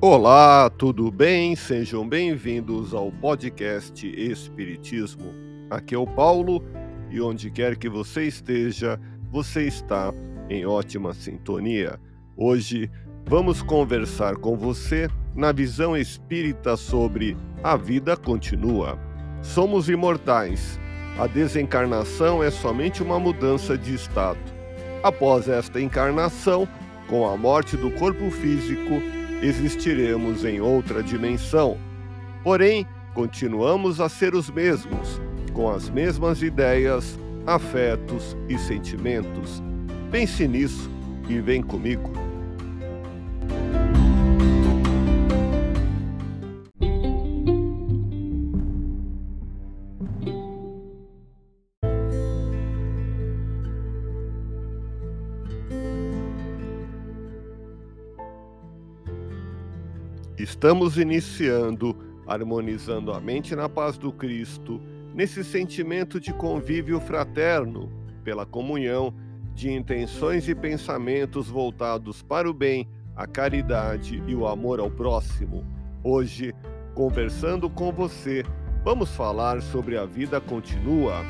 Olá, tudo bem? Sejam bem-vindos ao podcast Espiritismo. Aqui é o Paulo e onde quer que você esteja, você está em ótima sintonia. Hoje vamos conversar com você na visão espírita sobre a vida continua. Somos imortais. A desencarnação é somente uma mudança de estado. Após esta encarnação, com a morte do corpo físico, existiremos em outra dimensão. Porém, continuamos a ser os mesmos, com as mesmas ideias, afetos e sentimentos. Pense nisso e vem comigo. Estamos iniciando, harmonizando a mente na paz do Cristo, nesse sentimento de convívio fraterno, pela comunhão de intenções e pensamentos voltados para o bem, a caridade e o amor ao próximo. Hoje, conversando com você, vamos falar sobre a vida continua.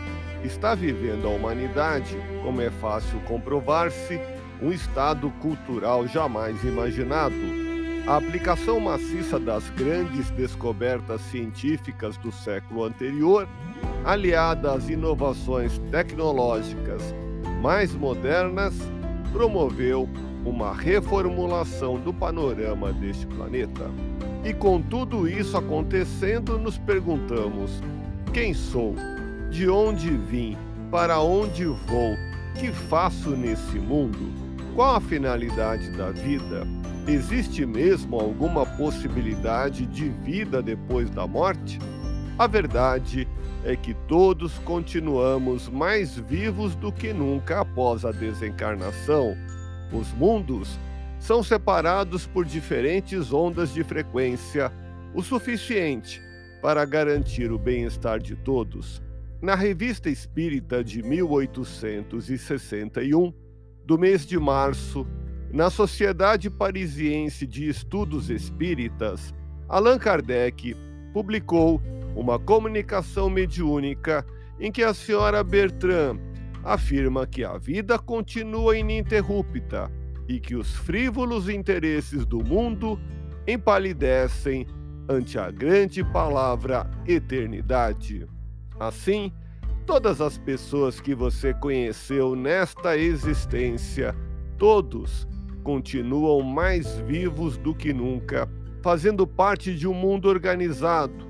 Está vivendo a humanidade, como é fácil comprovar-se, um estado cultural jamais imaginado a aplicação maciça das grandes descobertas científicas do século anterior, aliada às inovações tecnológicas mais modernas, promoveu uma reformulação do panorama deste planeta. E com tudo isso acontecendo, nos perguntamos: quem sou? De onde vim? Para onde vou? Que faço nesse mundo? Qual a finalidade da vida? Existe mesmo alguma possibilidade de vida depois da morte? A verdade é que todos continuamos mais vivos do que nunca após a desencarnação. Os mundos são separados por diferentes ondas de frequência, o suficiente para garantir o bem-estar de todos. Na Revista Espírita de 1861, do mês de março, na Sociedade Parisiense de Estudos Espíritas, Allan Kardec publicou uma comunicação mediúnica em que a senhora Bertrand afirma que a vida continua ininterrupta e que os frívolos interesses do mundo empalidecem ante a grande palavra eternidade. Assim, todas as pessoas que você conheceu nesta existência, todos continuam mais vivos do que nunca, fazendo parte de um mundo organizado,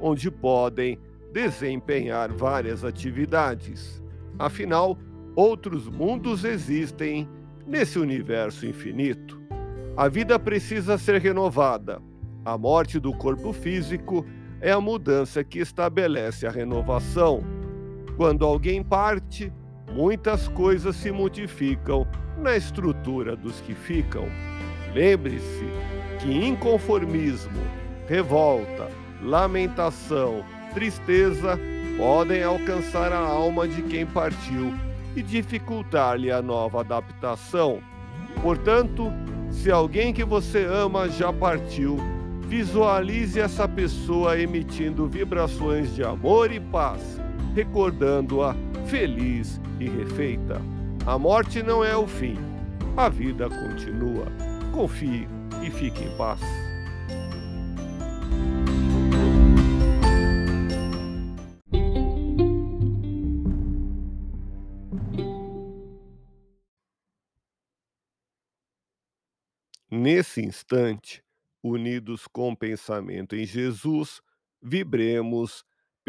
onde podem desempenhar várias atividades. Afinal, outros mundos existem nesse universo infinito. A vida precisa ser renovada. A morte do corpo físico é a mudança que estabelece a renovação. Quando alguém parte, muitas coisas se modificam na estrutura dos que ficam. Lembre-se que inconformismo, revolta, lamentação, tristeza podem alcançar a alma de quem partiu e dificultar-lhe a nova adaptação. Portanto, se alguém que você ama já partiu, visualize essa pessoa emitindo vibrações de amor e paz, recordando-a feliz e refeita. A morte não é o fim. A vida continua. Confie e fique em paz. Nesse instante, unidos com o pensamento em Jesus, vibremos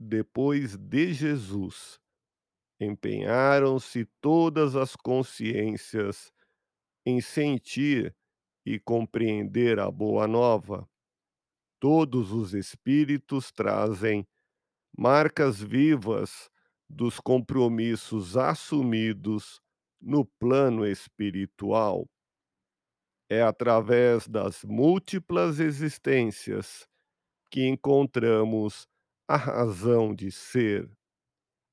Depois de Jesus, empenharam-se todas as consciências em sentir e compreender a boa nova. Todos os espíritos trazem marcas vivas dos compromissos assumidos no plano espiritual. É através das múltiplas existências que encontramos a razão de ser.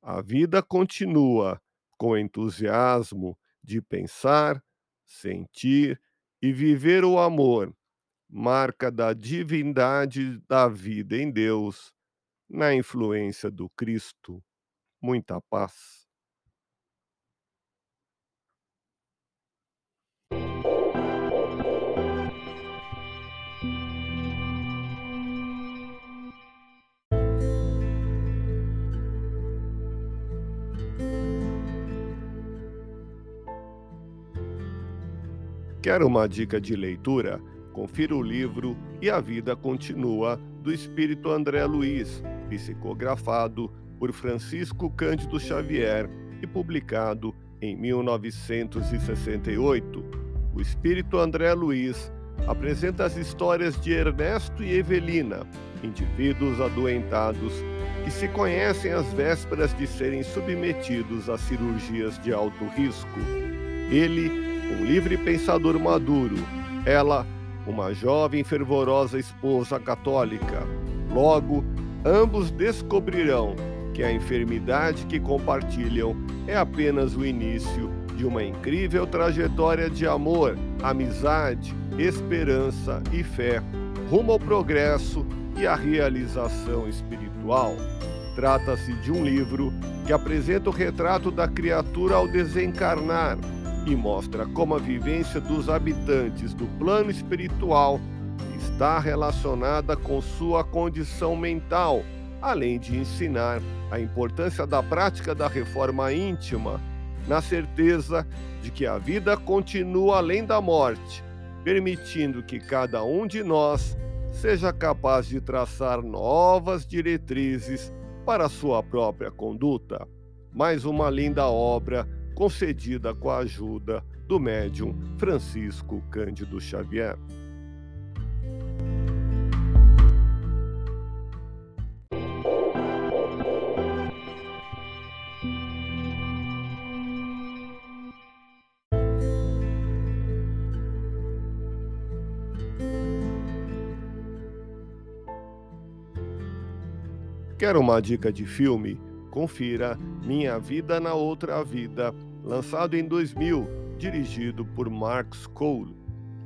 A vida continua com entusiasmo de pensar, sentir e viver o amor, marca da divindade da vida em Deus, na influência do Cristo. Muita paz. Quer uma dica de leitura? Confira o livro E a Vida Continua, do espírito André Luiz, psicografado por Francisco Cândido Xavier e publicado em 1968. O espírito André Luiz apresenta as histórias de Ernesto e Evelina, indivíduos adoentados que se conhecem às vésperas de serem submetidos a cirurgias de alto risco. Ele um livre pensador maduro, ela, uma jovem fervorosa esposa católica. Logo, ambos descobrirão que a enfermidade que compartilham é apenas o início de uma incrível trajetória de amor, amizade, esperança e fé rumo ao progresso e à realização espiritual. Trata-se de um livro que apresenta o retrato da criatura ao desencarnar e mostra como a vivência dos habitantes do plano espiritual está relacionada com sua condição mental, além de ensinar a importância da prática da reforma íntima, na certeza de que a vida continua além da morte, permitindo que cada um de nós seja capaz de traçar novas diretrizes para sua própria conduta. Mais uma linda obra concedida com a ajuda do médium Francisco Cândido Xavier. Quer uma dica de filme? Confira Minha Vida na Outra Vida, lançado em 2000, dirigido por Marx Cole.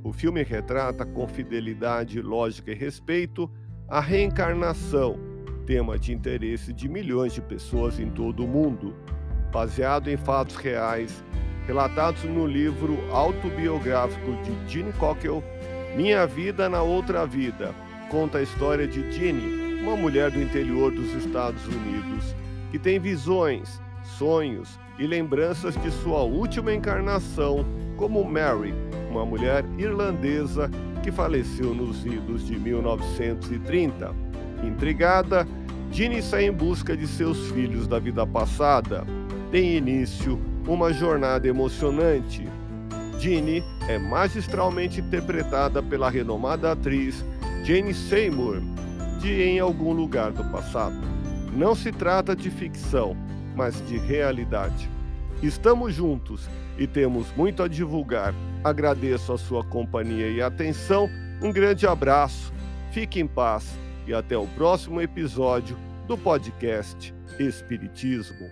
O filme retrata com fidelidade, lógica e respeito a reencarnação, tema de interesse de milhões de pessoas em todo o mundo, baseado em fatos reais relatados no livro autobiográfico de Gene Cockle, Minha Vida na Outra Vida. Conta a história de Jeanne, uma mulher do interior dos Estados Unidos que tem visões, sonhos e lembranças de sua última encarnação como Mary, uma mulher irlandesa que faleceu nos idos de 1930. Intrigada, Ginny sai em busca de seus filhos da vida passada. Tem início uma jornada emocionante. Ginny é magistralmente interpretada pela renomada atriz Jane Seymour, de Em Algum Lugar do Passado. Não se trata de ficção, mas de realidade. Estamos juntos e temos muito a divulgar. Agradeço a sua companhia e atenção. Um grande abraço, fique em paz e até o próximo episódio do podcast Espiritismo.